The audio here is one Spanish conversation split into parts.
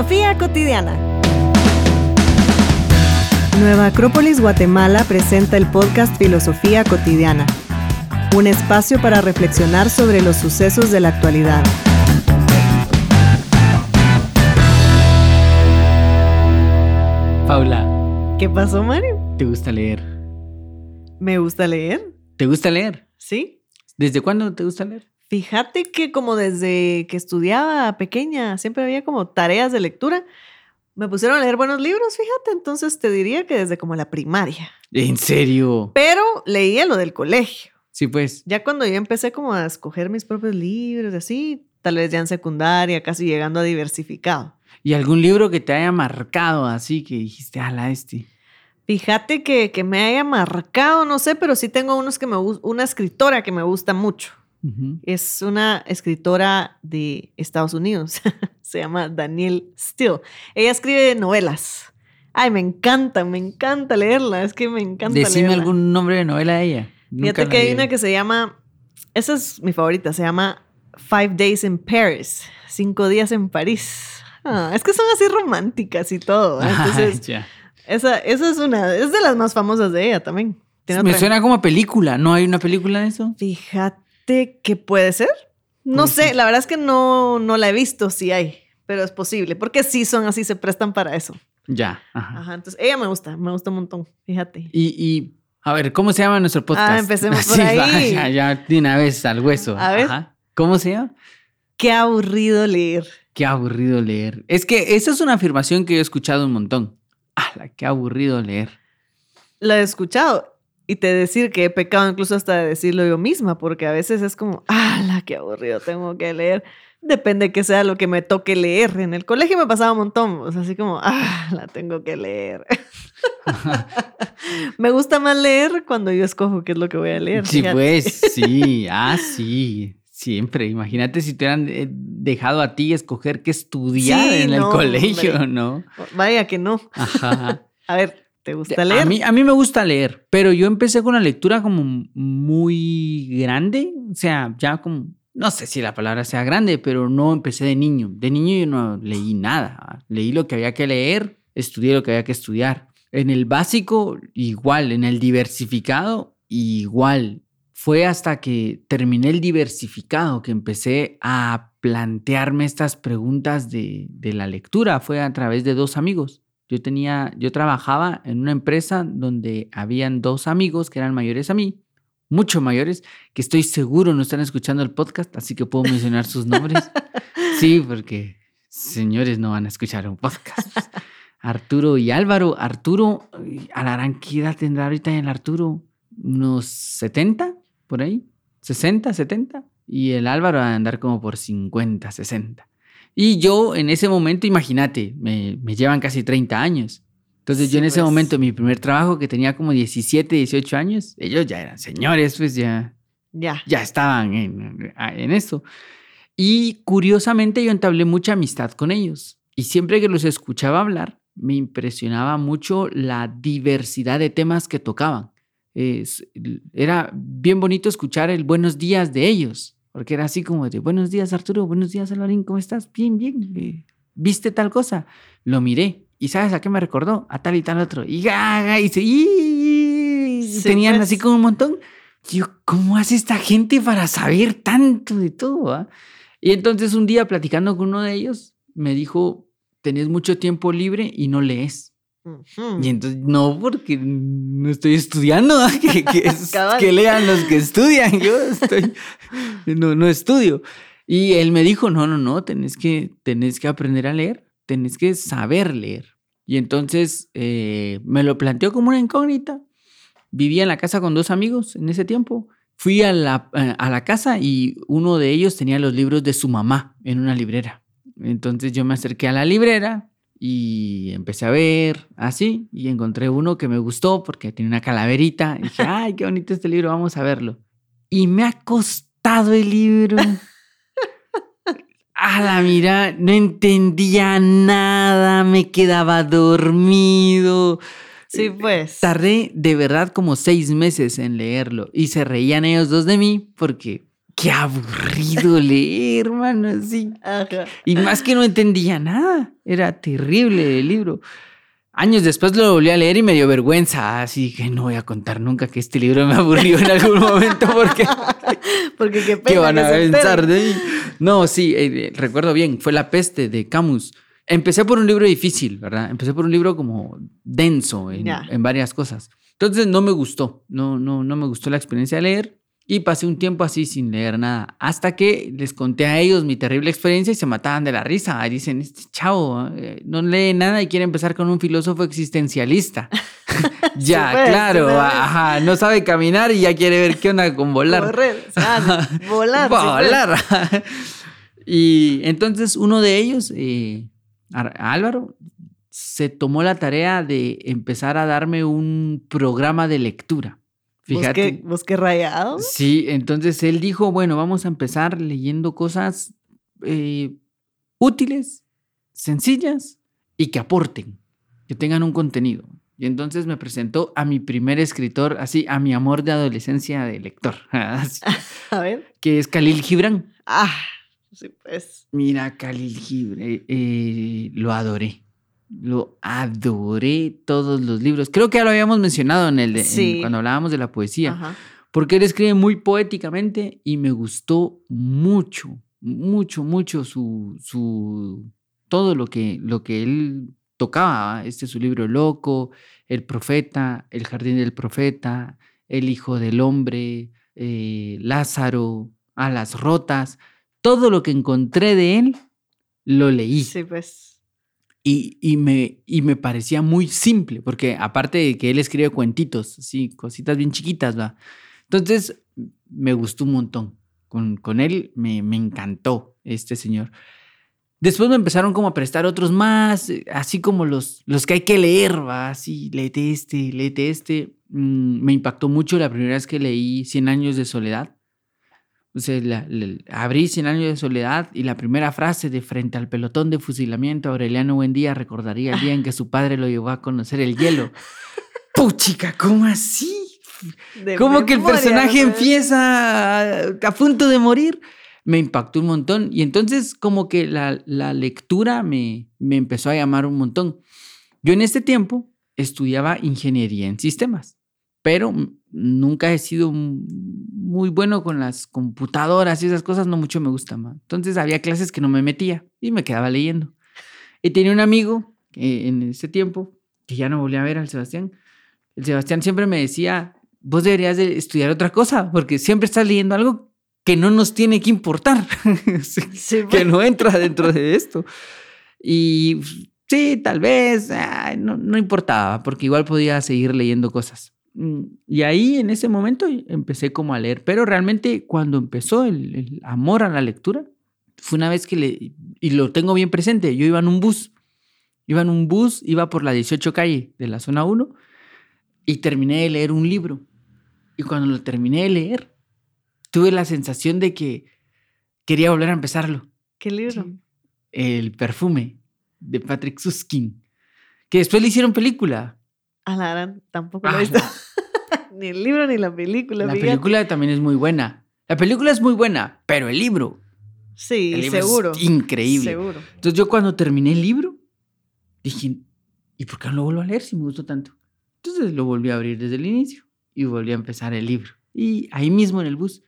Filosofía cotidiana. Nueva Acrópolis Guatemala presenta el podcast Filosofía cotidiana, un espacio para reflexionar sobre los sucesos de la actualidad. Paula, ¿Qué pasó, Mario? ¿te gusta leer? Me gusta leer, ¿Te gusta leer? ¿sí? ¿Desde cuándo te gusta leer? Fíjate que como desde que estudiaba pequeña siempre había como tareas de lectura. Me pusieron a leer buenos libros, fíjate, entonces te diría que desde como la primaria. ¿En serio? Pero leía lo del colegio. Sí, pues. Ya cuando yo empecé como a escoger mis propios libros, así, tal vez ya en secundaria, casi llegando a diversificado. ¿Y algún libro que te haya marcado así que dijiste, ala, este? Fíjate que, que me haya marcado, no sé, pero sí tengo unos que me una escritora que me gusta mucho. Es una escritora de Estados Unidos. Se llama Danielle Steele. Ella escribe novelas. Ay, me encanta, me encanta leerla. Es que me encanta Decime leerla. algún nombre de novela de ella. Nunca Fíjate que hay una que se llama, esa es mi favorita, se llama Five Days in Paris, Cinco días en París. Ah, es que son así románticas y todo. Entonces, esa, esa es una, es de las más famosas de ella también. Tiene Me otra- suena como película. ¿No hay una película de eso? Fíjate que puede ser. No sé, la verdad es que no, no la he visto si hay, pero es posible, porque sí son así, se prestan para eso. Ya. Ajá. Ajá, entonces ella me gusta, me gusta un montón, fíjate. Y, y, a ver, ¿cómo se llama nuestro podcast? Ah, empecemos por Sí, ahí. ya, ya, de una vez al hueso. A ver. Ajá. ¿Cómo se llama? Qué aburrido leer. Qué aburrido leer. Es que esa es una afirmación que yo he escuchado un montón. ¡Hala, qué aburrido leer! Lo he escuchado y te decir que he pecado incluso hasta de decirlo yo misma, porque a veces es como, ¡ah, qué aburrido tengo que leer! Depende que sea lo que me toque leer. En el colegio me pasaba un montón, o sea, así como, ¡ah, la tengo que leer! me gusta más leer cuando yo escojo qué es lo que voy a leer. Sí, fíjate. pues, sí. Ah, sí. Siempre. Imagínate si te hubieran eh, dejado a ti escoger qué estudiar Sí, en el colegio, hombre. ¿no? Vaya que no. Ajá. A ver, ¿te gusta leer? A mí, a mí me gusta leer, pero yo empecé con la lectura como muy grande. O sea, ya como, no sé si la palabra sea grande, pero no empecé de niño. De niño yo no leí nada. Leí lo que había que leer, estudié lo que había que estudiar. En el básico, igual. En el diversificado, igual. Fue hasta que terminé el diversificado que empecé a plantearme estas preguntas de, de la lectura. Fue a través de dos amigos. Yo tenía, yo trabajaba en una empresa donde habían dos amigos que eran mayores a mí, mucho mayores, que estoy seguro no están escuchando el podcast, así que puedo mencionar sus nombres. Sí, porque señores no van a escuchar un podcast. Arturo y Álvaro. Arturo, ay, a la gran ¿qué edad tendrá ahorita el Arturo? Unos 70, por ahí. 60, 70. Y el Álvaro va a andar como por 50, 60. Y yo en ese momento, imagínate, me, me llevan casi 30 años. Entonces Sí, yo en ese pues. momento, mi primer trabajo que tenía como 17, 18 años, ellos ya eran señores, pues ya, Ya. ya estaban en, en eso. Y curiosamente yo entablé mucha amistad con ellos. Y siempre que los escuchaba hablar, me impresionaba mucho la diversidad de temas que tocaban. Es- era bien bonito escuchar el buenos días de ellos, porque era así como de buenos días Arturo, buenos días Alvarín, ¿cómo estás? Bien, bien. eh, ¿Viste tal cosa? Lo miré. ¿Y sabes a qué me recordó? A tal y tal otro. Y gaga, y se... y- Sí, tenían pues. así como un montón. Yo, ¿cómo hace esta gente para saber tanto de todo? ah? Y entonces un día platicando con uno de ellos, me dijo, tenés mucho tiempo libre y no lees. Y entonces, no, porque no estoy estudiando, que, que, que lean los que estudian, yo estoy, no, no estudio. Y él me dijo, no, no, no, tenés que, tenés que aprender a leer, tenés que saber leer. Y entonces eh, me lo planteó como una incógnita. Vivía en la casa con dos amigos en ese tiempo. Fui a la, a la casa y uno de ellos tenía los libros de su mamá en una librera. Entonces yo me acerqué a la librera y empecé a ver así y encontré uno que me gustó porque tenía una calaverita. Y dije, ay, qué bonito este libro, vamos a verlo. Y me ha costado el libro. A la mira, no entendía nada, me quedaba dormido. Sí, pues. Tardé de verdad como seis meses en leerlo y se reían ellos dos de mí porque qué aburrido leer, hermano, sí. Ajá. Y más que no entendía nada, era terrible el libro. Años después lo volví a leer y me dio vergüenza, así que no voy a contar nunca que este libro me aburrió en algún momento porque Porque qué pena ¿qué van que a enteren. pensar de mí? No, sí, eh, recuerdo bien, fue La peste de Camus. Empecé por un libro difícil, ¿verdad? Empecé por un libro como denso en, Ya. en varias cosas. Entonces no me gustó, no, no, no me gustó la experiencia de leer y pasé un tiempo así sin leer nada. Hasta que les conté a ellos mi terrible experiencia y se mataban de la risa. Dicen, este chavo eh, no lee nada y quiere empezar con un filósofo existencialista. ya, claro, pues. ajá, no sabe caminar y ya quiere ver qué onda con volar. Correr, ah, volar. pues. Volar. y entonces uno de ellos, eh, Ar- Álvaro, se tomó la tarea de empezar a darme un programa de lectura. Fíjate. Rayado. Sí, entonces él dijo, bueno, vamos a empezar leyendo cosas eh, útiles, sencillas y que aporten, que tengan un contenido. Y entonces me presentó a mi primer escritor, así, a mi amor de adolescencia de lector, así, A ver. que es Khalil Gibran. Ah, sí, pues. Mira, Khalil Gibran, eh, lo adoré. Lo adoré todos los libros. Creo que ya lo habíamos mencionado en el de, en- cuando hablábamos de la poesía. Ajá. Porque él escribe muy poéticamente y me gustó mucho, mucho, mucho su, su todo lo que, lo que él tocaba. Este es su libro Loco, El Profeta, El Jardín del Profeta, El Hijo del Hombre, eh, Lázaro, Alas Rotas. Todo lo que encontré de él, lo leí. Sí, pues. Y, y me, y me parecía muy simple, porque aparte de que él escribe cuentitos, así, cositas bien chiquitas, ¿va? Entonces, me gustó un montón. Con, con él me, me encantó este señor. Después me empezaron como a prestar otros más, eh, así como los, los que hay que leer, ¿va? Así, léete este, léete este. Mm, me impactó mucho la primera vez que leí Cien años de soledad. Sea, la- la- abrí Cien años de soledad y la primera frase de frente al pelotón de fusilamiento, Aureliano Buendía recordaría el día en que su padre lo llevó a conocer el hielo. Puchica, ¿cómo así? De Como que el personaje ¿no? empieza a, a punto de morir. Me impactó un montón. Y entonces como que la, la lectura me, me empezó a llamar un montón. Yo en este tiempo estudiaba ingeniería en sistemas, pero nunca he sido muy bueno con las computadoras y esas cosas, no mucho me gustan. ma. Entonces había clases que no me metía y me quedaba leyendo. Y tenía un amigo eh, en ese tiempo, que ya no volví a ver al Sebastián. El Sebastián siempre me decía, vos deberías de estudiar otra cosa, porque siempre estás leyendo algo que no nos tiene que importar, Sí, Sí, que no entra dentro de esto. Y sí, tal vez, ay, no, no importaba, porque igual podía seguir leyendo cosas. Mm, Y ahí en ese momento empecé como a leer, pero realmente cuando empezó el, el amor a la lectura, fue una vez que le, y lo tengo bien presente, yo iba en un bus, iba en un bus, iba por la 18 calle de la zona 1 y terminé de leer un libro. Y cuando lo terminé de leer, tuve la sensación de que quería volver a empezarlo. ¿Qué libro? El perfume de Patrick Suskin, que después le hicieron película. A la gran, tampoco lo Ah, he visto. ni el libro ni la película. La fíjate. película también es muy buena. La película es muy buena, pero el libro, Sí, el libro seguro. es increíble. Seguro. Entonces yo cuando terminé el libro, dije, ¿y por qué no lo vuelvo a leer si me gustó tanto? Entonces lo volví a abrir desde el inicio y volví a empezar el libro. Y ahí mismo en el bus.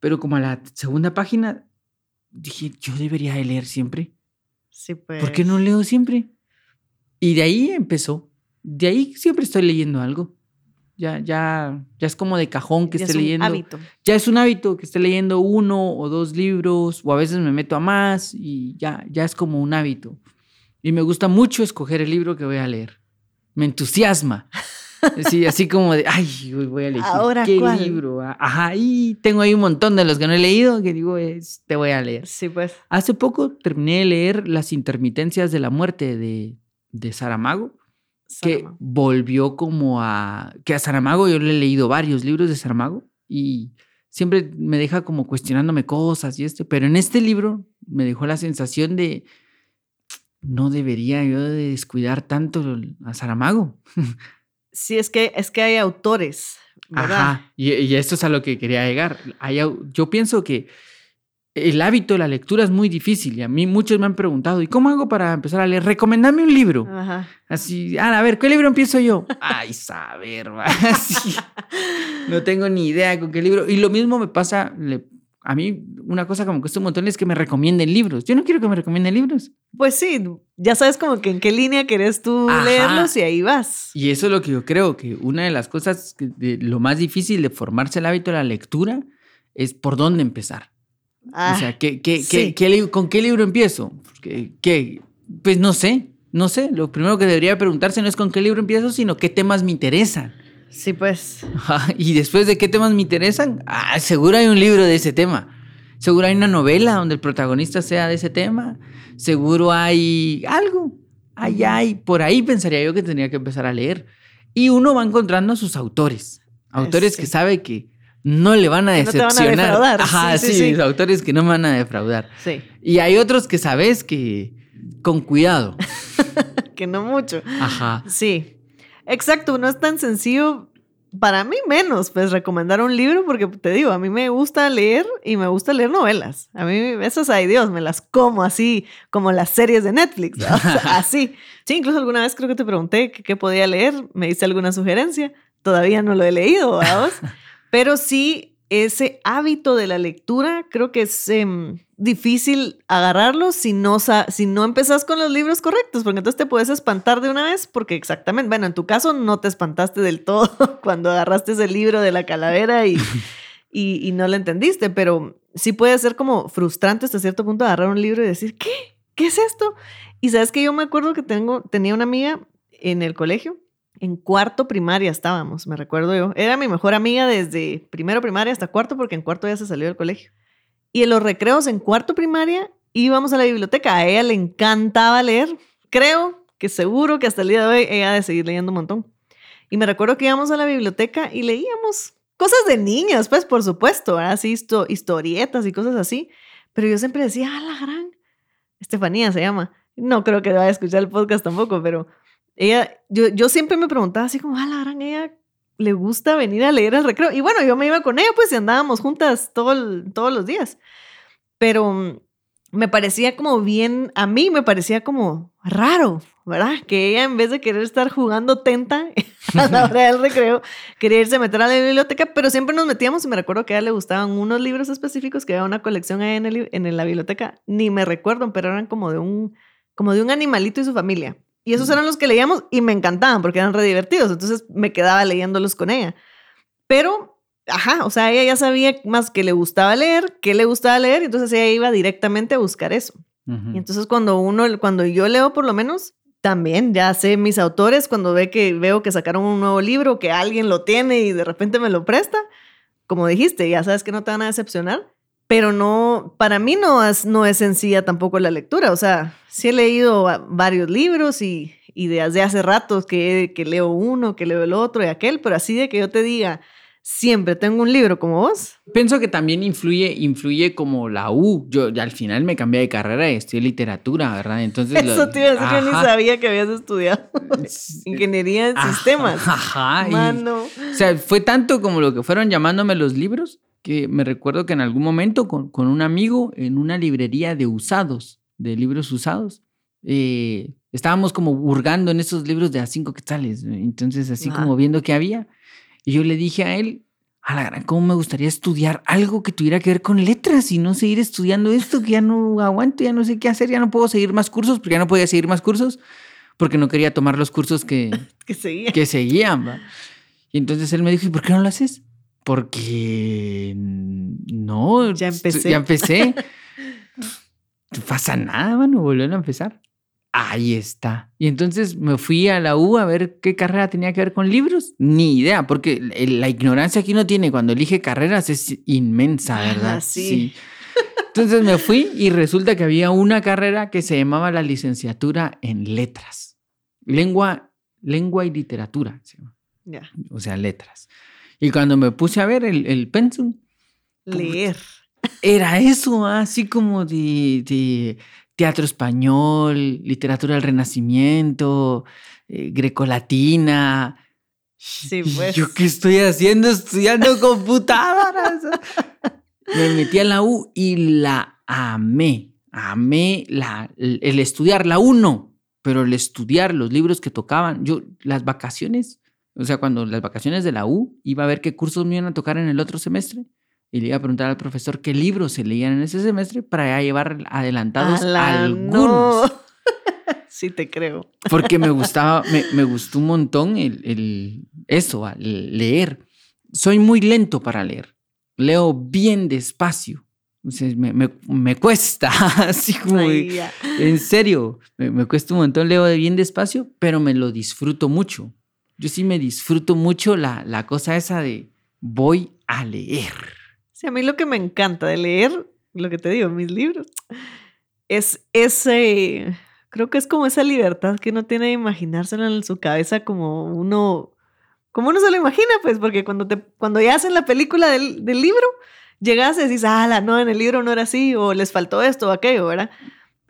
Pero como a la segunda página, dije, yo debería de leer siempre. Sí, pues. ¿Por qué no leo siempre? Y de ahí empezó. De ahí siempre estoy leyendo algo. Ya, ya, ya es como de cajón que Ya esté es un leyendo. hábito. Ya es un hábito que esté leyendo uno o dos libros, o a veces me meto a más y ya, ya es como un hábito. Y me gusta mucho escoger el libro que voy a leer. Me entusiasma. Sí, así como de, ay, voy a elegir. ¿Ahora ¿Qué cuál? libro? Ajá, y tengo ahí un montón de los que no he leído que digo, es, te voy a leer. Sí, pues. Hace poco terminé de leer Las intermitencias de la muerte de, de Saramago, que volvió como a... que a Saramago yo le he leído varios libros de Saramago y siempre me deja como cuestionándome cosas y esto, pero en este libro me dejó la sensación de no debería yo de descuidar tanto a Saramago. Sí, es que, es que hay autores ¿verdad? Ajá, y, y esto es a lo que quería llegar. Hay yo pienso que el hábito de la lectura es muy difícil y a mí muchos me han preguntado, ¿y cómo hago para empezar a leer? Recomendame un libro. Ajá. Así, ah, a ver, ¿qué libro empiezo yo? Ay, saber. Así, no tengo ni idea con qué libro. Y lo mismo me pasa, le- a mí una cosa que me cuesta un montón es que me recomienden libros. Yo no quiero que me recomienden libros. Pues sí, ya sabes como que en qué línea querés tú Ajá. leerlos y ahí vas. Y eso es lo que yo creo, que una de las cosas, que- de lo más difícil de formarse el hábito de la lectura es por dónde empezar. Ah, o sea, ¿qué, qué, sí. qué- ¿con qué libro empiezo? ¿Qué? Pues no sé, no sé. Lo primero que debería preguntarse no es con qué libro empiezo, sino qué temas me interesan. sí, pues. Y después de qué temas me interesan, ah, seguro hay un libro de ese tema. Seguro hay una novela donde el protagonista sea de ese tema. Seguro hay algo. Hay, hay. Por ahí pensaría yo que tendría que empezar a leer. Y uno va encontrando a sus autores. Autores sí. que sabe que no le van a Que no te van a decepcionar. defraudar. Ajá, Sí, sí, sí, sí. autores que no me van a defraudar. Sí, Y hay otros que sabes que con cuidado. que no mucho. Ajá. Sí, exacto, no es tan sencillo, para mí menos, pues recomendar un libro, porque te digo, a mí me gusta leer y me gusta leer novelas. A mí esas, ay Dios, me las como así, como las series de Netflix. O sea, así. Sí, incluso alguna vez creo que te pregunté qué podía leer, me diste alguna sugerencia, todavía no lo he leído, vamos. Pero sí, ese hábito de la lectura creo que es em, difícil agarrarlo si no, si no empezás con los libros correctos, porque entonces te puedes espantar de una vez, porque exactamente, bueno, en tu caso no te espantaste del todo cuando agarraste ese libro de la calavera y, y, y no lo entendiste, pero sí puede ser como frustrante hasta cierto punto agarrar un libro y decir, ¿qué? ¿Qué es esto? Y sabes que yo me acuerdo que tengo, tenía una amiga en el colegio en cuarto primaria estábamos, me recuerdo yo. Era mi mejor amiga desde primero primaria hasta cuarto, porque en cuarto ya se salió del colegio. Y en los recreos en cuarto primaria íbamos a la biblioteca. A ella le encantaba leer. Creo que seguro que hasta el día de hoy ella ha de seguir leyendo un montón. Y me recuerdo que íbamos a la biblioteca y leíamos cosas de niños, pues por supuesto, así histo- historietas y cosas así. Pero yo siempre decía, ah, la gran. Estefanía se llama. No creo que vaya a escuchar el podcast tampoco, pero ella, yo, yo siempre me preguntaba así como, ah, la gran, ella le gusta venir a leer al recreo. Y bueno, yo me iba con ella, pues, y andábamos juntas todo el- todos los días. Pero mm, me parecía como bien, a mí me parecía como raro, ¿verdad? Que ella en vez de querer estar jugando tenta a la hora del recreo, quería irse a meter a la biblioteca, pero siempre nos metíamos y me recuerdo que a ella le gustaban unos libros específicos, que había una colección ahí en, el- en la biblioteca, ni me recuerdo, pero eran como de un, como de un animalito y su familia. Y esos eran los que leíamos y me encantaban porque eran re divertidos, entonces me quedaba leyéndolos con ella. Pero, ajá, o sea, ella ya sabía más que le gustaba leer, que le gustaba leer, y entonces ella iba directamente a buscar eso. Y entonces cuando uno, cuando yo leo por lo menos, también ya sé mis autores, cuando ve que veo que sacaron un nuevo libro, que alguien lo tiene y de repente me lo presta, como dijiste, ya sabes que no te van a decepcionar, pero no, para mí no es, no es sencilla tampoco la lectura, o sea, sí he leído varios libros y, y desde hace ratos que, que leo uno, que leo el otro y aquel, pero así de que yo te diga, siempre tengo un libro como vos, Pienso que también influye, influye como la U. Yo ya al final me cambié de carrera y estudié literatura, ¿verdad? Entonces. lo- eso te iba a decir, yo ni Ajá. sabía que habías estudiado ingeniería en Ajá, sistemas. Ajá. y- Mano. o sea, fue tanto como lo que fueron llamándome los libros que me recuerdo que en algún momento con, con un amigo en una librería de usados, de libros usados, eh, estábamos como hurgando en esos libros de a cinco quetzales. Entonces, así como viendo qué había. Y yo le dije a él, a la gran, ¿cómo me gustaría estudiar algo que tuviera que ver con letras y no seguir estudiando esto que ya no aguanto, ya no sé qué hacer, ya no puedo seguir más cursos, porque ya no podía seguir más cursos, porque no quería tomar los cursos que, Que seguía. que seguían, ¿va? Y entonces él me dijo, ¿y por qué no lo haces? Porque no, Ya empecé. Ya empecé. no pasa nada, mano, volvieron a empezar. Ahí está. Y entonces me fui a la U a ver qué carrera tenía que ver con libros. Ni idea, porque la ignorancia que uno tiene cuando elige carreras es inmensa, Ah, ¿verdad? sí. Entonces me fui y resulta que había una carrera que se llamaba la licenciatura en letras. Lengua, lengua y literatura, se llama. Ya. o sea, letras. Y cuando me puse a ver el, el pensum, Leer. era eso, ¿ah? así como de, de teatro español, literatura del Renacimiento, eh, grecolatina. Sí, pues. ¿Yo qué estoy haciendo estudiando computadoras? Me metí a la U y la amé. Amé la, el estudiar la uno, pero el estudiar los libros que tocaban. Yo, las vacaciones, o sea, cuando las vacaciones de la U, iba a ver qué cursos me iban a tocar en el otro semestre y le iba a preguntar al profesor qué libros se leían en ese semestre para ya llevar adelantados Ala, algunos. no. sí te creo. Porque me gustaba, me, me gustó un montón el, el- eso, el leer. Soy muy lento para leer. Leo bien despacio. O sea, me, me- me cuesta, así como, Ay, en serio, me, me cuesta un montón, leo bien despacio, pero me lo disfruto mucho. Yo sí me disfruto mucho la, la cosa esa de voy a leer. Sí, a mí lo que me encanta de leer, lo que te digo, mis libros, es ese, creo que es como esa libertad que uno tiene de imaginárselo en su cabeza como uno, como uno se lo imagina, pues, porque cuando, te, cuando ya hacen la película del, del libro, llegas y decís, ah, no, en el libro no era así, o les faltó esto o aquello, ¿verdad?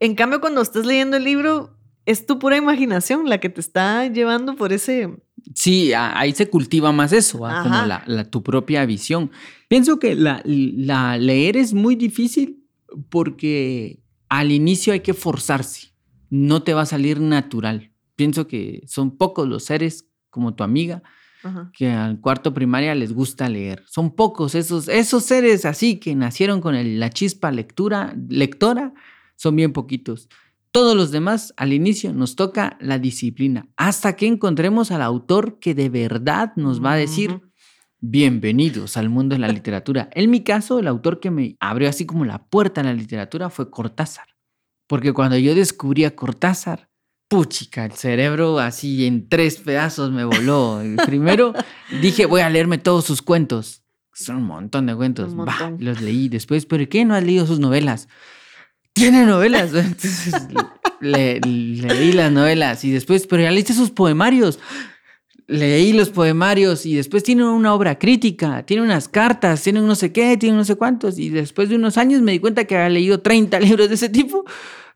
En cambio, cuando estás leyendo el libro, es tu pura imaginación la que te está llevando por ese... Sí, ahí se cultiva más eso, la, la- tu propia visión. Pienso que la, la leer es muy difícil porque al inicio hay que forzarse, no te va a salir natural. Pienso que son pocos los seres como tu amiga Ajá. que al cuarto primaria les gusta leer. Son pocos esos, esos seres así que nacieron con el- la chispa lectura, lectora, son bien poquitos. Todos los demás, al inicio, nos toca la disciplina, hasta que encontremos al autor que de verdad nos va a decir, bienvenidos al mundo de la literatura. En mi caso, el autor que me abrió así como la puerta a la literatura fue Cortázar. Porque cuando yo descubrí a Cortázar, puchica, el cerebro así en tres pedazos me voló. Primero dije, voy a leerme todos sus cuentos. Son un montón de cuentos. Bah, los leí después, pero ¿qué? ¿No has leído sus novelas? Tiene novelas. Entonces le- leí las novelas y después, pero ya leíste sus poemarios. Leí los poemarios y después tiene una obra crítica, tiene unas cartas, tiene un no sé qué, tiene no sé cuántos. Y después de unos años me di cuenta que había leído 30 libros de ese tipo,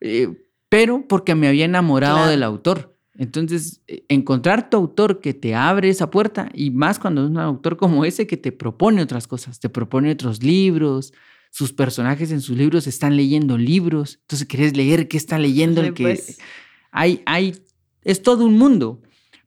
eh, pero porque me había enamorado Claro. del autor. Entonces, eh, encontrar tu autor que te abre esa puerta, y más cuando es un autor como ese que te propone otras cosas, te propone otros libros, sus personajes en sus libros están leyendo libros, entonces querés leer qué está leyendo Sí, el que pues. hay, hay, es todo un mundo,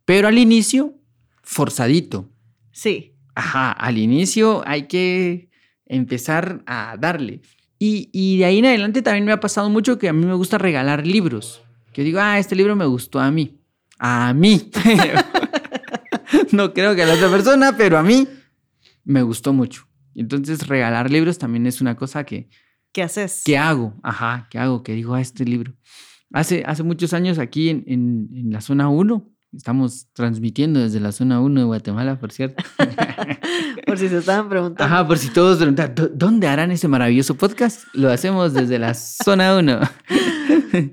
pero al inicio, forzadito. Sí. Ajá, al inicio hay que empezar a darle. Y, y de ahí en adelante también me ha pasado mucho que a mí me gusta regalar libros. Que digo, ah, este libro me gustó a mí. A mí. no creo que a la otra persona, pero a mí me gustó mucho. Entonces regalar libros también es una cosa que, ¿Qué haces? ¿Qué hago? Ajá, ¿qué hago? Que digo a este libro. Hace, hace muchos años aquí en, en- en la zona 1, estamos transmitiendo desde la zona 1 de Guatemala, por cierto. Por si se estaban preguntando. Ajá, por si todos preguntan, "¿Dó- ¿dónde harán ese maravilloso podcast? Lo hacemos desde la zona 1.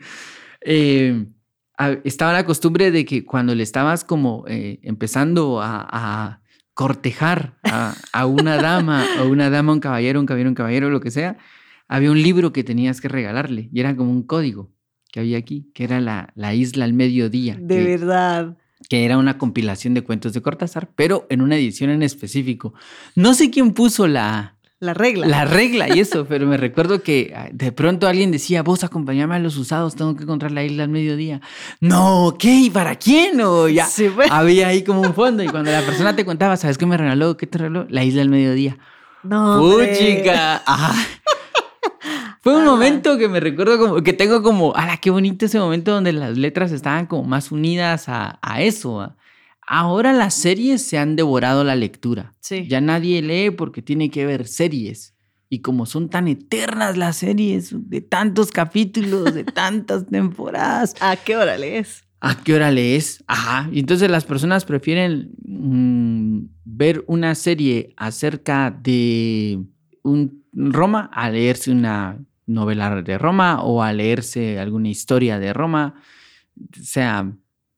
Eh, estaba la costumbre de que cuando le estabas como eh, empezando a, a cortejar a, a una dama, o una dama, un caballero, un caballero, un caballero, lo que sea, había un libro que tenías que regalarle y era como un código que había aquí, que era la, la isla al mediodía. De que- verdad. que era una compilación de cuentos de Cortázar, pero en una edición en específico. No sé quién puso la, La regla. la regla y eso, pero me recuerdo que ah, de pronto alguien decía, vos acompáñame a los usados, tengo que encontrar la isla al mediodía. No, ¿qué? ¿Y para quién? O ya Sí, pues. había ahí como un fondo y cuando la persona te contaba, ¿sabes qué me regaló? ¿Qué te regaló? La isla al mediodía. No. ¡Puchica! Ajá. Fue un momento que me recuerdo como que tengo como, ¡ala, qué bonito ese momento donde las letras estaban como más unidas a, a eso! Ahora las series se han devorado la lectura. Sí. Ya nadie lee porque tiene que ver series. Y como son tan eternas las series, de tantos capítulos, de tantas temporadas, ¿A qué hora lees? ¿A qué hora lees? Ajá. Y entonces las personas prefieren mm, ver una serie acerca de un Roma a leerse una novela de Roma o a leerse alguna historia de Roma. O sea,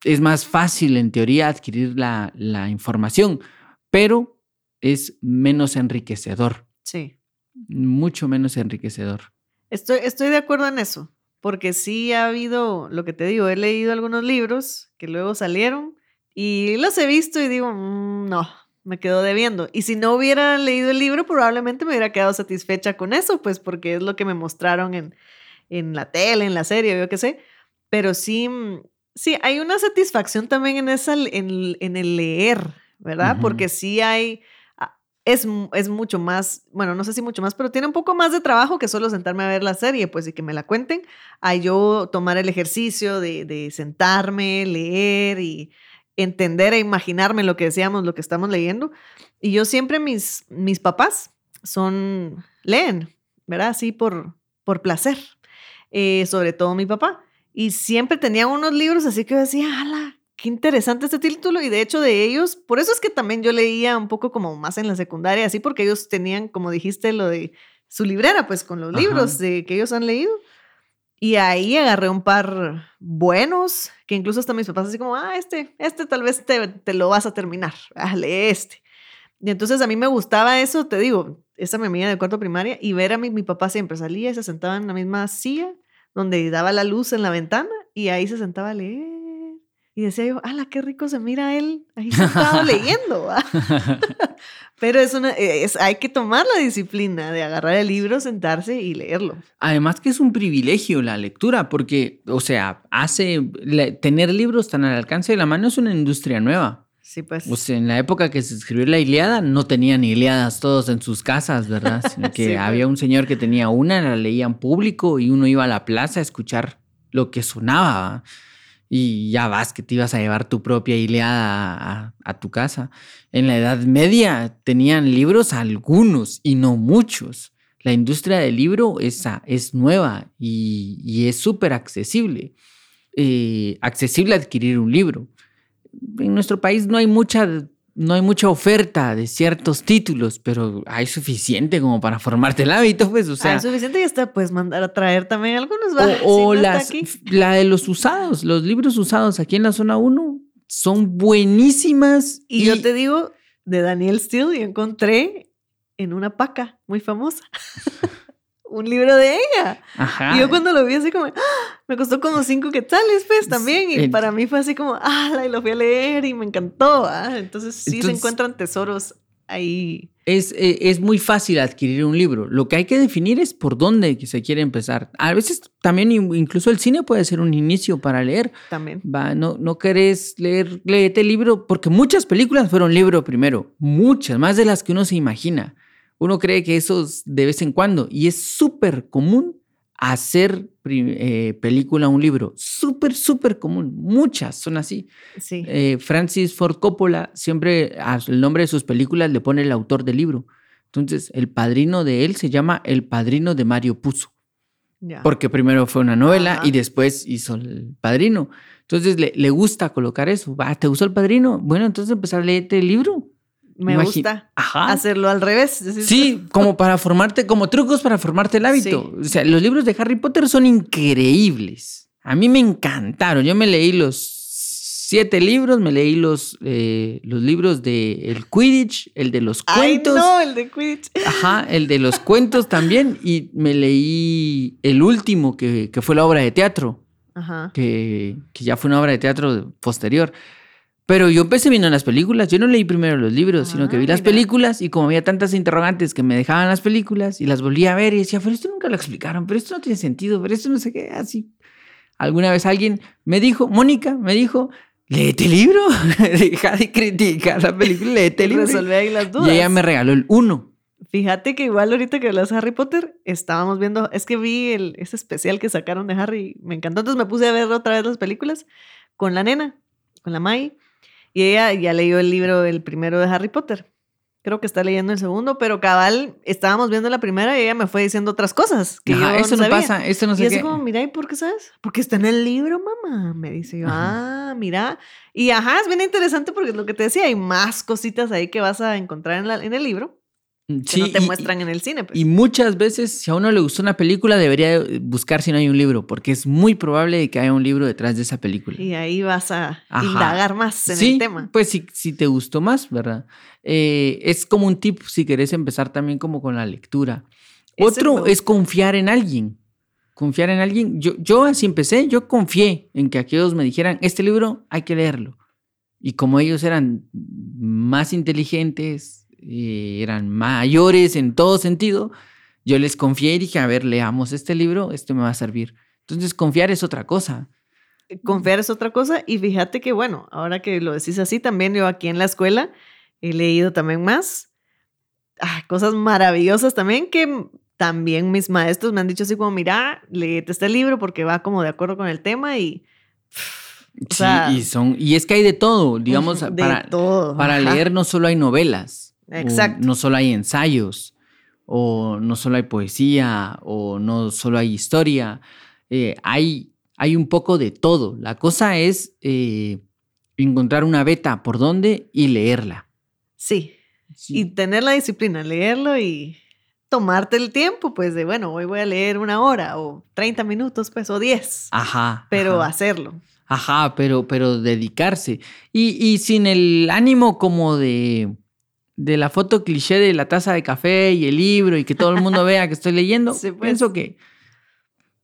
es más fácil en teoría adquirir la, la información, pero es menos enriquecedor, Sí. mucho menos enriquecedor. Estoy, estoy de acuerdo en eso, porque sí ha habido, lo que te digo, he leído algunos libros que luego salieron Y los he visto y digo, "Mm, no, me quedo debiendo. Y si no hubiera leído el libro, probablemente me hubiera quedado satisfecha con eso, pues porque es lo que me mostraron en, en la tele, en la serie, yo qué sé. Pero sí, mm, sí, hay una satisfacción también en, esa, en, en el leer, ¿verdad? Porque sí hay, ah, es, es mucho más, bueno, no sé si mucho más, pero tiene un poco más de trabajo que solo sentarme a ver la serie, pues y que me la cuenten, a yo tomar el ejercicio de, de sentarme, leer y entender e imaginarme lo que decíamos, lo que estamos leyendo. Y yo siempre, mis, mis papás son, leen, ¿verdad? Así por, por placer, eh, sobre todo mi papá. Y siempre tenían unos libros así que yo decía, ¡ala! Qué interesante este título. Y de hecho de ellos, por eso es que también yo leía un poco como más en la secundaria, así porque ellos tenían, como dijiste, lo de su librera, pues con los Ajá. libros de, que ellos han leído. Y ahí agarré un par buenos, que incluso hasta mis papás así como, ah, este, este tal vez te, te lo vas a terminar, ah, lee este. Y entonces a mí me gustaba eso, te digo, esa mi amiga de cuarto primaria, y ver a mi, mi papá siempre salía y se sentaba en la misma silla donde daba la luz en la ventana y ahí se sentaba a leer. Y decía yo, ala, qué rico se mira él ahí sentado leyendo. ¿va?". Pero es una, es, hay que tomar la disciplina de agarrar el libro, sentarse y leerlo. Además que es un privilegio la lectura, porque, o sea, hace la- tener libros tan al alcance de la mano es una industria nueva. Sí, pues. O sea, en la época que se escribió la Iliada, no tenían Iliadas todos en sus casas, ¿verdad? Sino que Sí, pues. había un señor que tenía una, la leía en público y uno iba a la plaza a escuchar lo que sonaba. Y ya vas, que te ibas a llevar tu propia Iliada a, tu casa. En la Edad Media tenían libros algunos y no muchos. La industria del libro es, es nueva y, y es súper accesible. Eh, accesible adquirir un libro en nuestro país no hay mucha, no hay mucha oferta de ciertos títulos, pero hay suficiente como para formarte el hábito, pues, o sea, es suficiente y hasta puedes mandar a traer también algunos. ¿va? o, Si o no está las, la de los usados, los libros usados aquí en la zona 1 son buenísimas. Y, yo te digo, de Daniel Steele, yo encontré en una paca muy famosa un libro de ella. Ajá. Y yo cuando lo vi así como, ¡ah! me costó como cinco quetzales, pues también. Y para mí fue así como, ah, y lo fui a leer y me encantó. ¿ah? Entonces sí se encuentran tesoros ahí. Es, eh, es muy fácil adquirir un libro. Lo que hay que definir es por dónde se quiere empezar. A veces también in- incluso el cine puede ser un inicio para leer. También. Va, no, no querés leer, léete el libro, porque muchas películas fueron libro primero, muchas, más de las que uno se imagina. Uno cree que eso es de vez en cuando, y es súper común hacer eh, película un libro, súper, súper común, muchas son así. Sí. Eh, Francis Ford Coppola siempre al nombre de sus películas le pone el autor del libro. Entonces, el padrino de él se llama El padrino de Mario Puzo. Porque primero fue una novela Ajá. y después hizo el padrino. Entonces le, le gusta colocar eso. Va, ¿Te gustó el padrino? Bueno, entonces empezar a leerte el libro. Me gusta Ajá. hacerlo al revés. Sí, como para formarte, como trucos para formarte el hábito. O sea, los libros de Harry Potter son increíbles. A mí me encantaron. Yo me leí los siete libros, me leí los, eh, los libros de el Quidditch, el de los Ay, cuentos. no, el de Quidditch. Ajá, el de los cuentos también. Y me leí el último, que, que fue la obra de teatro, Ajá. que, que ya fue una obra de teatro posterior. Pero yo empecé viendo las películas. Yo no leí primero los libros, sino que Ah, vi las mira. películas y como había tantas interrogantes que me dejaban las películas y las volví a ver y decía, pero esto nunca lo explicaron, pero esto no tiene sentido, pero esto no sé qué, así. Alguna vez alguien me dijo, Mónica, me dijo, léete el libro, deja de criticar la película, léete el libro. Resolver ahí las dudas. Y ella me regaló el uno. Fíjate que igual ahorita que hablas de Harry Potter, estábamos viendo, es que vi el, ese especial que sacaron de Harry, me encantó, entonces me puse a ver otra vez las películas con la nena, con la Mai, y ella ya leyó el libro, el primero de Harry Potter. Creo que está leyendo el segundo, pero cabal, estábamos viendo la primera y ella me fue diciendo otras cosas que Ajá, yo eso no sabía. pasa, eso no y sé así qué. como, mira, ¿y por qué sabes? Porque está en el libro, mamá. Me dice yo, Ajá. ah, mira. Y ajá, es bien interesante porque es lo que te decía, hay más cositas ahí que vas a encontrar en, la- en el libro que Sí, no te y- muestran en el cine. Pues. Y muchas veces, si a uno le gustó una película, debería buscar si no hay un libro, porque es muy probable que haya un libro detrás de esa película. Y ahí vas a Ajá. indagar más en sí, el tema. Pues si, si te gustó más, ¿verdad? Eh, es como un tip si querés empezar también como con la lectura. Ese Otro es confiar en alguien. Confiar en alguien. Yo, yo así empecé, yo confié en que aquellos me dijeran, este libro hay que leerlo. Y como ellos eran más inteligentes, eh, eran mayores en todo sentido, yo les confié y dije, a ver, leamos este libro, este me va a servir. Entonces, confiar es otra cosa. Confiar es otra cosa y fíjate que, bueno, ahora que lo decís así, también yo aquí en la escuela he leído también más. Ah, cosas maravillosas también que también mis maestros me han dicho así como, mira, léete este libro porque va como de acuerdo con el tema y... sí, y, son, y es que hay de todo, digamos, de para, todo. para ajá. leer no solo hay novelas, o Exacto. no solo hay ensayos, o no solo hay poesía, o no solo hay historia, eh, hay, hay un poco de todo. La cosa es eh, encontrar una beta por dónde y leerla. Sí, Sí. y tener la disciplina, leerlo y tomarte el tiempo, pues de, bueno, hoy voy a leer una hora o 30 minutos, pues, o 10, Ajá. pero ajá. hacerlo. Ajá, pero, pero dedicarse. Y, y sin el ánimo como de, de la foto cliché de la taza de café y el libro y que todo el mundo vea que estoy leyendo. Sí, pues. Pienso que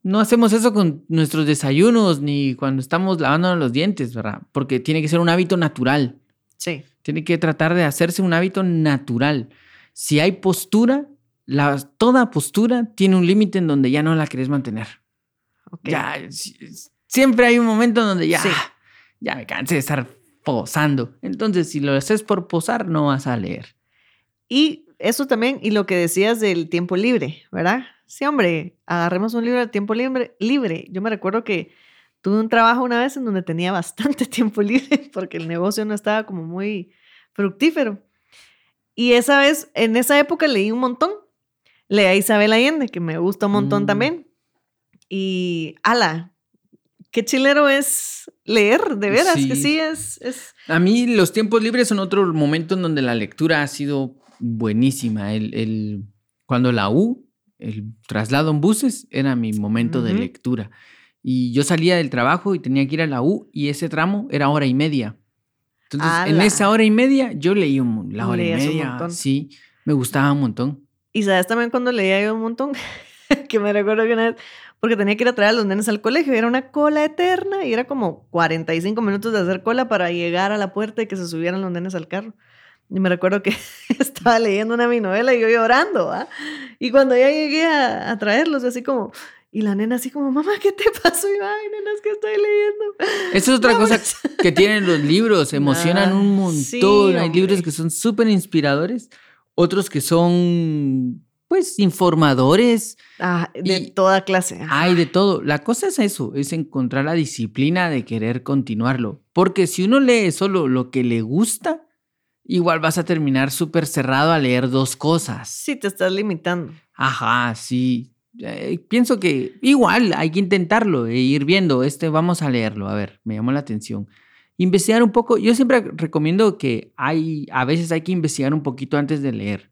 no hacemos eso con nuestros desayunos ni cuando estamos lavándonos los dientes, ¿verdad? Porque tiene que ser un hábito natural. Sí, Tiene que tratar de hacerse un hábito natural. Si hay postura, la, toda postura tiene un límite en donde ya no la querés mantener. ok. Ya, si- siempre hay un momento en donde ya, Sí. ya me cansé de estar posando. Entonces, si lo haces por posar, no vas a leer. Y eso también, y lo que decías del tiempo libre, ¿verdad? Sí, hombre, agarremos un libro de tiempo libre. libre. Yo me recuerdo que tuve un trabajo una vez en donde tenía bastante tiempo libre porque el negocio no estaba como muy fructífero. Y esa vez, en esa época leí un montón. Leí a Isabel Allende, que me gusta un montón Mm. también. Y, ala, qué chilero es leer, de veras, que Sí. es, es A mí los tiempos libres son otro momento en donde la lectura ha sido buenísima. El, el- cuando la U, el traslado en buses, era mi momento de lectura. Y yo salía del trabajo y tenía que ir a la U y ese tramo era hora y media. Entonces, en esa hora y media yo leí un, la hora y Leías un media. montón. Sí, me gustaba un montón. Y sabes también cuando leía yo un montón, que me recuerdo que una vez, porque tenía que ir a traer a los nenes al colegio, era una cola eterna y era como 45 minutos de hacer cola para llegar a la puerta y que se subieran los nenes al carro. Y me recuerdo que estaba leyendo una mi novela y yo llorando, ¿ah? Y cuando ya llegué a, a traerlos, así como, y la nena así como, mamá, ¿qué te pasó? Y yo, ay, nena, es que estoy leyendo. Esa es otra cosa pues. que tienen los libros, emocionan Ah, un montón. sí, Hay libros que son súper inspiradores, otros que son, pues, informadores. Ah, de Y- toda clase. Hay de todo. La cosa es eso, es encontrar la disciplina de querer continuarlo. Porque si uno lee solo lo que le gusta, igual vas a terminar súper cerrado a leer dos cosas. Sí, te estás limitando. Ajá, sí. Eh, pienso que igual hay que intentarlo e ir viendo, este vamos a leerlo, a ver, me llamó la atención. Investigar un poco, yo siempre recomiendo que hay, a veces hay que investigar un poquito antes de leer,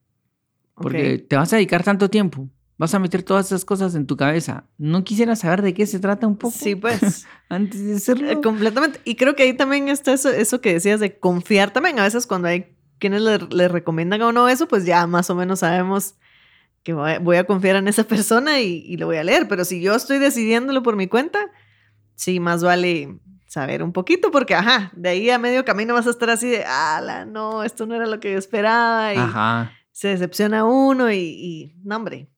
porque te vas a dedicar tanto tiempo, vas a meter todas esas cosas en tu cabeza. ¿No quisiera saber de qué se trata un poco Sí, pues. antes de hacerlo? Eh, Completamente. Y creo que ahí también está eso, eso que decías de confiar también. A veces cuando hay quienes le, le recomiendan a uno eso, pues ya más o menos sabemos que voy a, voy a confiar en esa persona y, y lo voy a leer. Pero si yo estoy decidiéndolo por mi cuenta, sí, más vale saber un poquito porque, ajá, de ahí a medio camino vas a estar así de, ala, no, esto no era lo que yo esperaba y Ajá. Se decepciona uno y, y, no, hombre,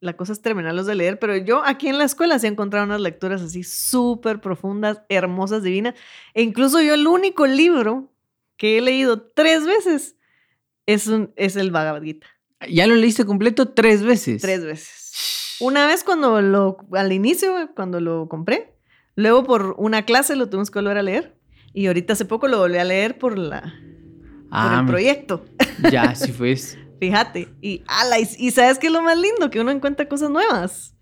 la cosa es terminarlos de leer, pero yo aquí en la escuela sí he encontrado unas lecturas así súper profundas, hermosas, divinas, e incluso yo el único libro que he leído tres veces es, un, es el Bhagavad Gita, ¿Ya lo leíste completo tres veces? tres veces. Una vez cuando lo, al inicio, cuando lo compré, luego por una clase lo tuvimos que volver a leer, y ahorita hace poco lo volví a leer por, la, por Ah, el mi- proyecto. ya, sí fue. eso. Fíjate, y, ala, y, y sabes qué es lo más lindo, que uno encuentra cosas nuevas,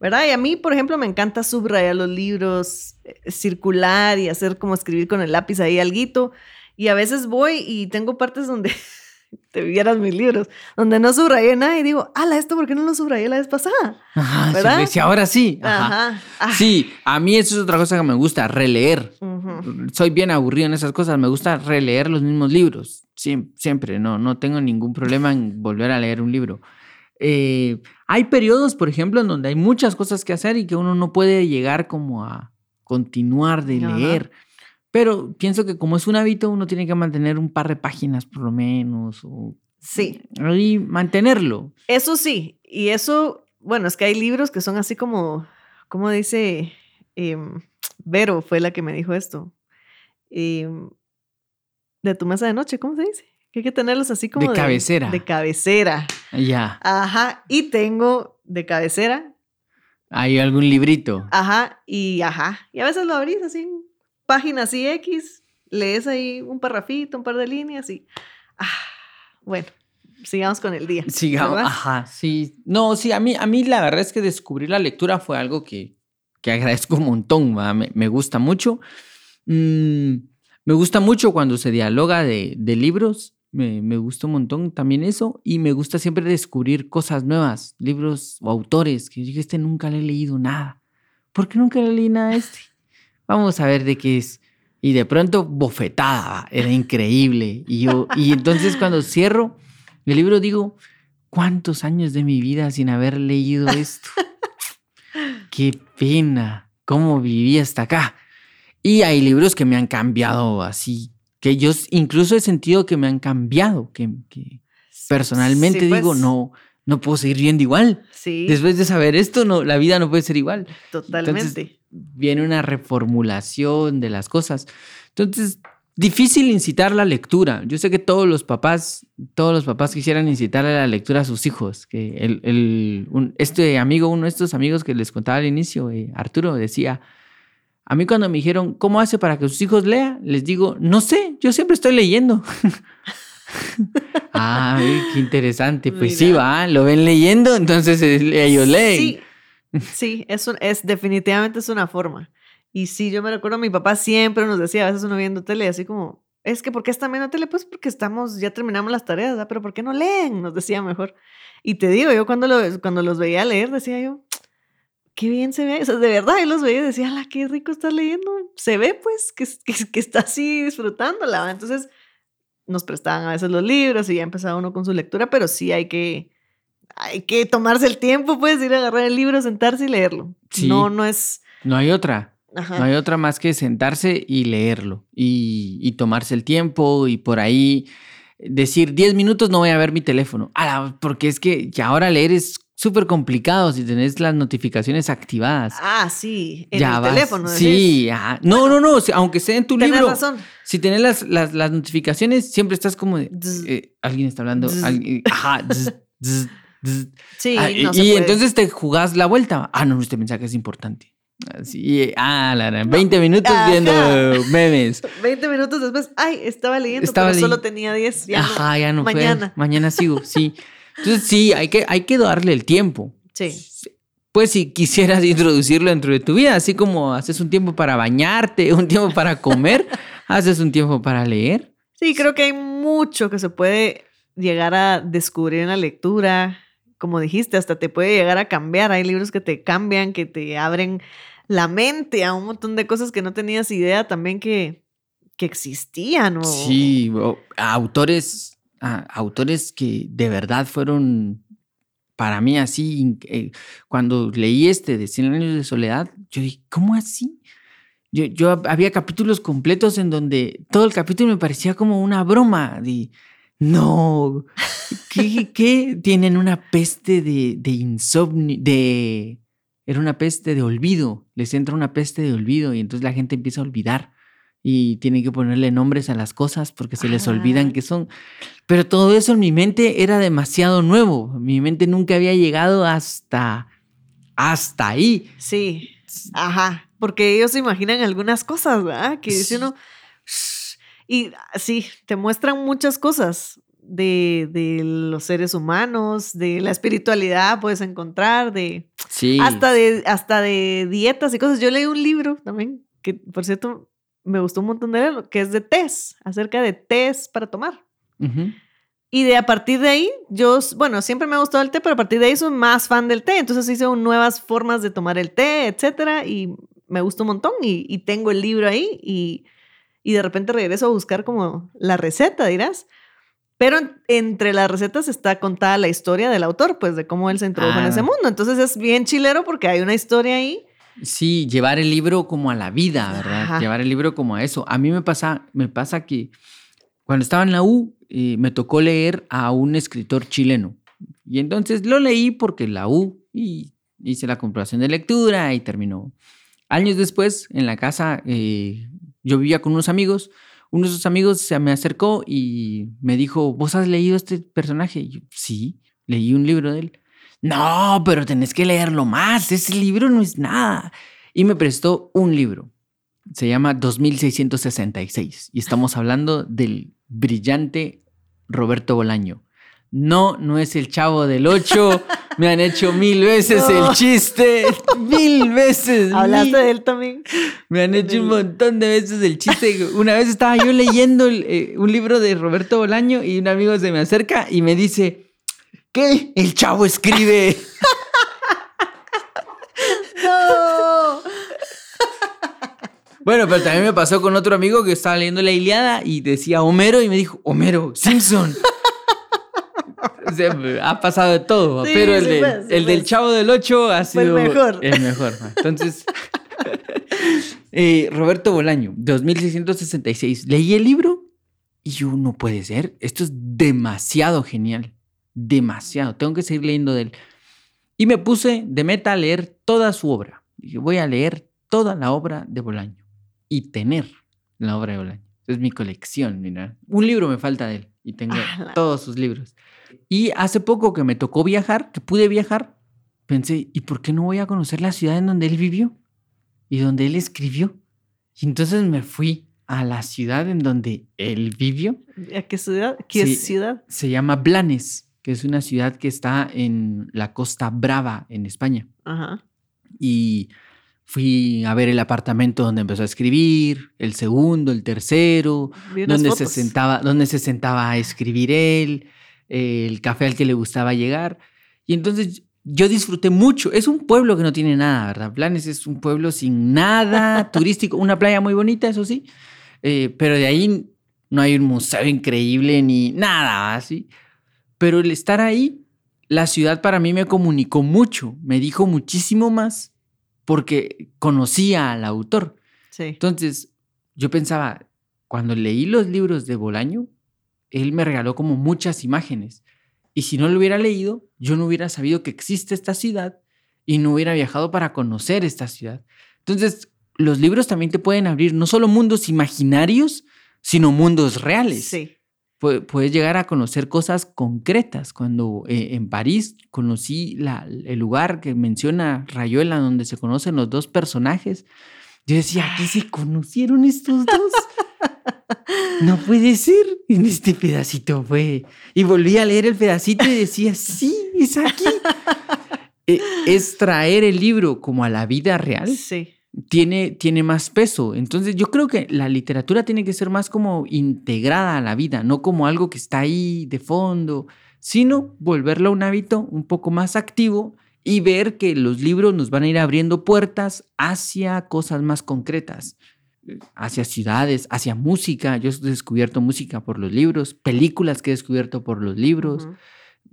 ¿verdad? Y a mí, por ejemplo, me encanta subrayar los libros, eh, circular y hacer como escribir con el lápiz ahí alguito. Y a veces voy y tengo partes donde, te vieras mis libros, donde no subrayé nada y digo, ala, ¿esto por qué no lo subrayé la vez pasada? Ajá, sí ¿Verdad? ahora sí. Ajá. Ajá. Ah, Sí, a mí eso es otra cosa que me gusta, releer. ujú. Soy bien aburrido en esas cosas, me gusta releer los mismos libros. Siem- siempre, no, no tengo ningún problema en volver a leer un libro. Eh, hay periodos, por ejemplo, en donde hay muchas cosas que hacer y que uno no puede llegar como a continuar de Ajá. leer. Pero pienso que como es un hábito, uno tiene que mantener un par de páginas por lo menos. O Sí, ahí mantenerlo. eso sí. Y eso, bueno, es que hay libros que son así como, ¿cómo dice? Em, Vero fue la que me dijo esto. Em, de tu mesa de noche, ¿cómo se dice? Que hay que tenerlos así como De cabecera. De cabecera. Ya. Ajá. Y tengo de cabecera. Hay algún librito. Ajá. Y ajá. Y a veces lo abrís así, páginas y X, lees ahí un parrafito, un par de líneas y. Ah, bueno, sigamos con el día. Sigamos. ¿verdad? Ajá, sí. No, sí, a mí, a mí la verdad es que descubrir la lectura fue algo que, que agradezco un montón. Me, me gusta mucho. Mm, me gusta mucho cuando se dialoga de, de libros. Me, me gusta un montón también eso. Y me gusta siempre descubrir cosas nuevas, libros o autores que yo este nunca le he leído nada. ¿Por qué nunca le leí nada a este? Vamos a ver de qué es. Y de pronto, bofetada, era increíble. Y yo, y entonces cuando cierro el libro digo, ¿cuántos años de mi vida sin haber leído esto? Qué pena, cómo viví hasta acá. Y hay libros que me han cambiado así, que yo incluso he sentido que me han cambiado, que, que personalmente Sí, digo, pues, no, no puedo seguir viendo igual. Sí, Después de saber esto, no, la vida no puede ser igual totalmente. viene una reformulación de las cosas. Entonces, difícil incitar la lectura. Yo sé que todos los papás, todos los papás quisieran incitar a la lectura a sus hijos. Que el, el- un- este amigo, uno de estos amigos que les contaba al inicio, eh, Arturo, decía, a mí cuando me dijeron, ¿cómo hace para que sus hijos lean? Les digo, no sé, yo siempre estoy leyendo. ah, ay, qué interesante. Pues sí, Mira. va, lo ven leyendo, entonces eh, ellos leen. Sí, sí, es, un- es definitivamente es una forma. Y sí, yo me recuerdo, mi papá siempre nos decía, a veces uno viendo tele, así como, es que ¿por qué están viendo tele? Pues porque estamos, ya terminamos las tareas, ¿verdad? pero ¿por qué no leen? Nos decía mejor. Y te digo, yo cuando, lo- cuando los veía leer, decía yo, qué bien se ve. O sea, de verdad, yo los veía y decía, la qué rico está leyendo. Se ve, pues, que, que, que está así disfrutándola. Entonces, nos prestaban a veces los libros y ya empezaba uno con su lectura, pero sí hay que, hay que tomarse el tiempo, pues, ir a agarrar el libro, sentarse y leerlo. Sí. No, no es. No hay otra. Ajá. No hay otra más que sentarse y leerlo y, y tomarse el tiempo y por ahí decir 10 minutos no voy a ver mi teléfono. Ala, porque es que ya ahora leer es súper complicado si tenés las notificaciones activadas. Ah, sí, en ya el vas- teléfono. Sí, ajá. no, no, no, aunque sea en tu Tienes libro. razón. Si tenés las, las, las notificaciones, siempre estás como de, eh, alguien está hablando, alguien- ajá, zzz, zzz, zzz. Sí, Ah, no y se y entonces te jugás la vuelta. Ah, no, este mensaje es importante. Así, eh, ah, la, la, 20 minutos Ajá. viendo memes. 20 minutos después, ay, estaba leyendo, Estaba pero solo tenía 10. Ya no. Ajá, ya no fue. mañana. Mañana sigo, sí. Entonces sí, hay que, hay que darle el tiempo. Sí. Pues si quisieras introducirlo dentro de tu vida, así como haces un tiempo para bañarte, un tiempo para comer, haces un tiempo para leer. Sí, creo que hay mucho que se puede llegar a descubrir en la lectura. Como dijiste, hasta te puede llegar a cambiar. Hay libros que te cambian, que te abren la mente a un montón de cosas que no tenías idea también que, que existían. O... Sí, o- autores, autores que de verdad fueron para mí así. eh, cuando leí este de 100 años de soledad, yo dije, ¿cómo así? Yo, yo hab- había capítulos completos en donde todo el capítulo me parecía como una broma. De, no, ¿qué, qué? Tienen una peste de, de insomnio, de... Era una peste de olvido, les entra una peste de olvido y entonces la gente empieza a olvidar y tienen que ponerle nombres a las cosas porque se les olvidan que son. Pero todo eso en mi mente era demasiado nuevo. Mi mente nunca había llegado hasta, hasta ahí. Sí, ajá, porque ellos se imaginan algunas cosas, ¿verdad? Que dice Sí. uno, y ah, sí, te muestran muchas cosas de, de los seres humanos, de la espiritualidad puedes encontrar, de Sí. hasta de hasta de dietas y cosas. Yo leí un libro también que, por cierto, me gustó un montón de leerlo, que es de tés, acerca de tés para tomar. Ujú. Y de a partir de ahí, yo, bueno, siempre me ha gustado el té, pero a partir de ahí soy más fan del té. Entonces hice nuevas formas de tomar el té, etcétera, y me gustó un montón. Y, y tengo el libro ahí y, y de repente regreso a buscar como la receta, dirás. Pero en- entre las recetas está contada la historia del autor, pues de cómo él se introdujo en Ah. ese mundo. Entonces es bien chilero porque hay una historia ahí Sí, llevar el libro como a la vida, ¿verdad? Ajá. Llevar el libro como a eso. A mí me pasa, me pasa que cuando estaba en la U eh, me tocó leer a un escritor chileno. Y entonces lo leí porque la U y hice la comprobación de lectura y terminó. Años después, en la casa, eh, yo vivía con unos amigos. Uno de esos amigos se me acercó y me dijo, ¿vos has leído este personaje? Y yo, sí, leí un libro de él. No, pero tenés que leerlo más. Ese libro no es nada. Y me prestó un libro. Se llama 2666. Y estamos hablando del brillante Roberto Bolaño. No, no es el chavo del 8. Me han hecho mil veces No. el chiste. Mil veces. ¿Hablaste mil- de él también? me han hecho un montón de veces el chiste. Una vez estaba yo leyendo el, eh, un libro de Roberto Bolaño y un amigo se me acerca y me dice, ¿qué? El chavo escribe. ¡No! Bueno, pero también me pasó con otro amigo que estaba leyendo la Iliada y decía Homero y me dijo, Homero, Simpson. O sea, ha pasado de todo, Sí, pero el, sí del- pues, sí el del. Chavo del 8 ha Fue el sido mejor. El mejor. Entonces, eh, Roberto Bolaño, 2666. Leí el libro y yo, no puede ser, esto es demasiado genial, demasiado, tengo que seguir leyendo de él. Y me puse de meta a leer toda su obra. Dije, voy a leer toda la obra de Bolaño y tener la obra de Bolaño. Es mi colección, mira. Un libro me falta de él y tengo todos sus libros. Y hace poco que me tocó viajar, que pude viajar, pensé, ¿y por qué no voy a conocer la ciudad en donde él vivió y donde él escribió? Y entonces me fui a la ciudad en donde él vivió. ¿A qué ciudad? ¿Qué ciudad? Se llama Blanes, que es una ciudad que está en la Costa Brava, en España Ajá. y fui a ver el apartamento donde empezó a escribir, el segundo, el tercero, donde se, sentaba, donde se sentaba a escribir él, el café al que le gustaba llegar. Y entonces yo disfruté mucho. Es un pueblo que no tiene nada, ¿verdad? Planes es un pueblo sin nada turístico, una playa muy bonita, eso sí, eh, pero de ahí no hay un museo increíble ni nada así. Pero el estar ahí, la ciudad para mí me comunicó mucho, me dijo muchísimo más porque conocía al autor. Sí. Entonces, yo pensaba, cuando leí los libros de Bolaño, él me regaló como muchas imágenes. Y si no lo hubiera leído, yo no hubiera sabido que existe esta ciudad y no hubiera viajado para conocer esta ciudad. Entonces, los libros también te pueden abrir no solo mundos imaginarios, sino mundos reales. Sí. Pu- Puedes llegar a conocer cosas concretas. Cuando eh, en París conocí la- el lugar que menciona Rayuela, donde se conocen los dos personajes, yo decía, aquí se conocieron estos dos. No puede ser. En este pedacito fue. Y volví a leer el pedacito y decía, sí, es aquí. Eh, Es traer el libro como a la vida real Sí. Tiene, tiene más peso. Entonces yo creo que la literatura tiene que ser más como integrada a la vida, no como algo que está ahí de fondo, sino volverlo un hábito un poco más activo y ver que los libros nos van a ir abriendo puertas hacia cosas más concretas, eh, hacia ciudades, hacia música. Yo he descubierto música por los libros, películas que he descubierto por los libros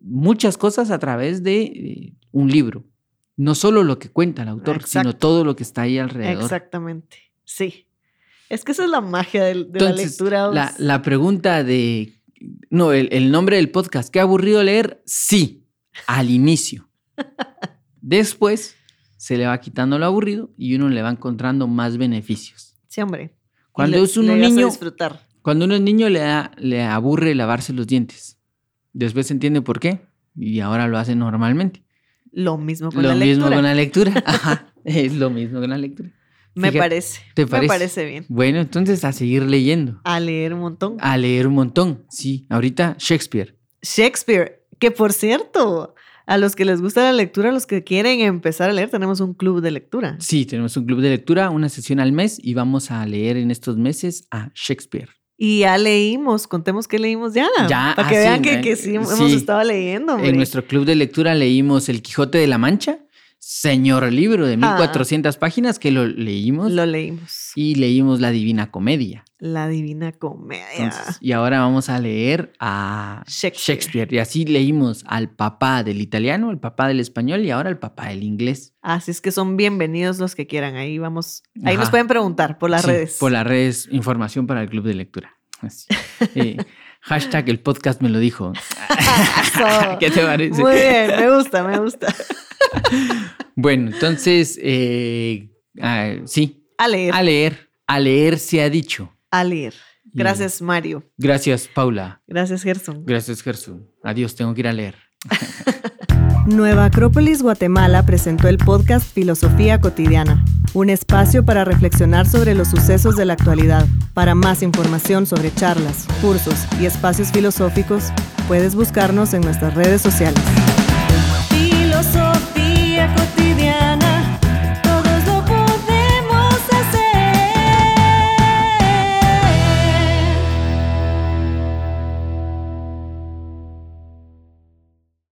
muchas cosas a través de eh, un libro. No solo lo que cuenta el autor, sino todo lo que está ahí alrededor. Exactamente. Sí. Es que esa es la magia de, la lectura. la, pregunta de... No, el, el nombre del podcast, ¿qué aburrido leer? Sí, al inicio. Después se le va quitando lo aburrido y uno le va encontrando más beneficios. Sí, hombre. Cuando le- es un niño, disfrutar. cuando uno es niño le, da- le aburre lavarse los dientes. Después se entiende por qué y ahora lo hace normalmente. Lo mismo con Lo la mismo lectura. con la lectura. Ajá, es lo mismo con la lectura. Me parece. ¿te Me parece? parece bien. Bueno, entonces a seguir leyendo. A leer un montón. A leer un montón. Sí, ahorita Shakespeare. Shakespeare, que por cierto, a los que les gusta la lectura, a los que quieren empezar a leer, tenemos un club de lectura. Sí, tenemos un club de lectura, una sesión al mes y vamos a leer en estos meses a Shakespeare. Y ya leímos, contemos qué leímos ya. Ya, Para que ah, vean sí, que, que sí, hemos sí. estado leyendo. hombre. En nuestro club de lectura leímos El Quijote de la Mancha. señor libro de Ah. 1400 páginas que lo leímos Lo leímos. y leímos La Divina Comedia. La Divina Comedia. Entonces, y ahora vamos a leer a Shakespeare. Shakespeare. Y así leímos al papá del italiano, el papá del español y ahora el papá del inglés. Así es que son bienvenidos los que quieran. Ahí vamos. Ahí nos pueden preguntar por las Sí, redes. Por las redes, información para el club de lectura. Eh, hashtag el podcast me lo dijo. ¿Qué te parece? Muy bien, me gusta, me gusta. Bueno, entonces, eh, ah, sí, A leer. a leer, a leer se ha dicho. A leer. Gracias, Mario. Gracias, Paula. Gracias, Gerson. Gracias, Gerson. Adiós, tengo que ir a leer. Nueva Acrópolis Guatemala presentó el podcast Filosofía Cotidiana, un espacio para reflexionar sobre los sucesos de la actualidad. Para más información sobre charlas, cursos y espacios filosóficos, puedes buscarnos en nuestras redes sociales.